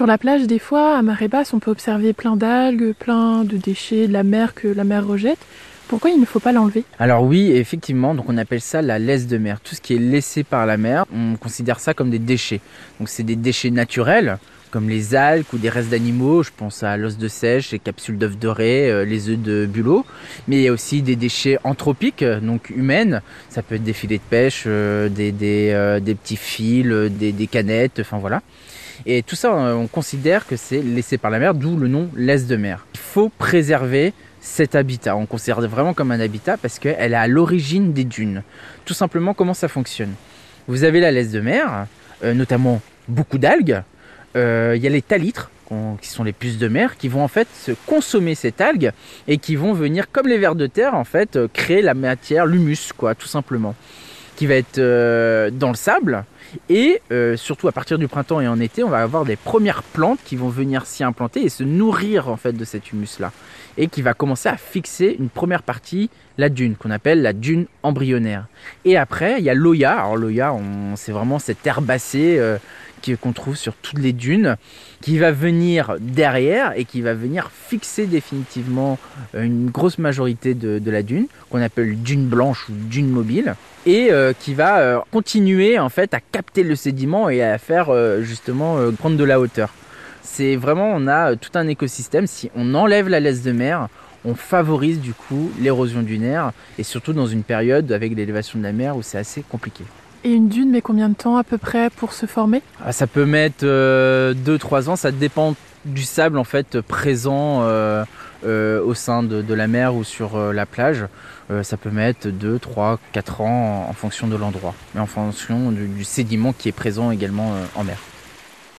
Sur la plage, des fois, à marée basse, on peut observer plein d'algues, plein de déchets de la mer que la mer rejette. Pourquoi il ne faut pas l'enlever? Alors oui, effectivement, donc on appelle ça la laisse de mer. Tout ce qui est laissé par la mer, on considère ça comme des déchets. Donc c'est des déchets naturels, comme les algues ou des restes d'animaux. Je pense à l'os de sèche, les capsules d'œufs dorés, euh, les œufs de bulot. Mais il y a aussi des déchets anthropiques, donc humaines. Ça peut être des filets de pêche, euh, des, euh, petits fils, des canettes, enfin voilà. Et tout ça, on considère que c'est laissé par la mer, d'où le nom laisse de mer. Il faut préserver cet habitat. On considère vraiment comme un habitat parce qu'elle est à l'origine des dunes. Tout simplement, comment ça fonctionne? Vous avez la laisse de mer, euh, notamment beaucoup d'algues. Euh, il y a les talitres, qui sont les puces de mer, qui vont en fait se consommer cette algue et qui vont venir, comme les vers de terre, en fait, euh, créer la matière, l'humus, quoi, tout simplement, va être dans le sable. Et surtout à partir du printemps et en été, on va avoir des premières plantes qui vont venir s'y implanter et se nourrir en fait de cet humus là et qui va commencer à fixer une première partie, la dune, qu'on appelle la dune embryonnaire. Et après, il y a l'Oya. Alors l'Oya, c'est vraiment cette herbacée euh, qu'on trouve sur toutes les dunes, qui va venir derrière et qui va venir fixer définitivement euh, une grosse majorité de, la dune, qu'on appelle dune blanche ou dune mobile, et euh, qui va continuer en fait à capter le sédiment et à faire justement prendre de la hauteur. C'est vraiment, on a euh, tout un écosystème. Si on enlève la laisse de mer, on favorise du coup l'érosion dunaire et surtout dans une période avec l'élévation de la mer où c'est assez compliqué. Et une dune met combien de temps à peu près pour se former? Ah, Ça peut mettre 2-3 euh, ans, ça dépend du sable en fait présent euh, au sein de, la mer ou sur la plage. ça peut mettre 2, 3, 4 ans en, fonction de l'endroit, mais en fonction du sédiment qui est présent également en mer.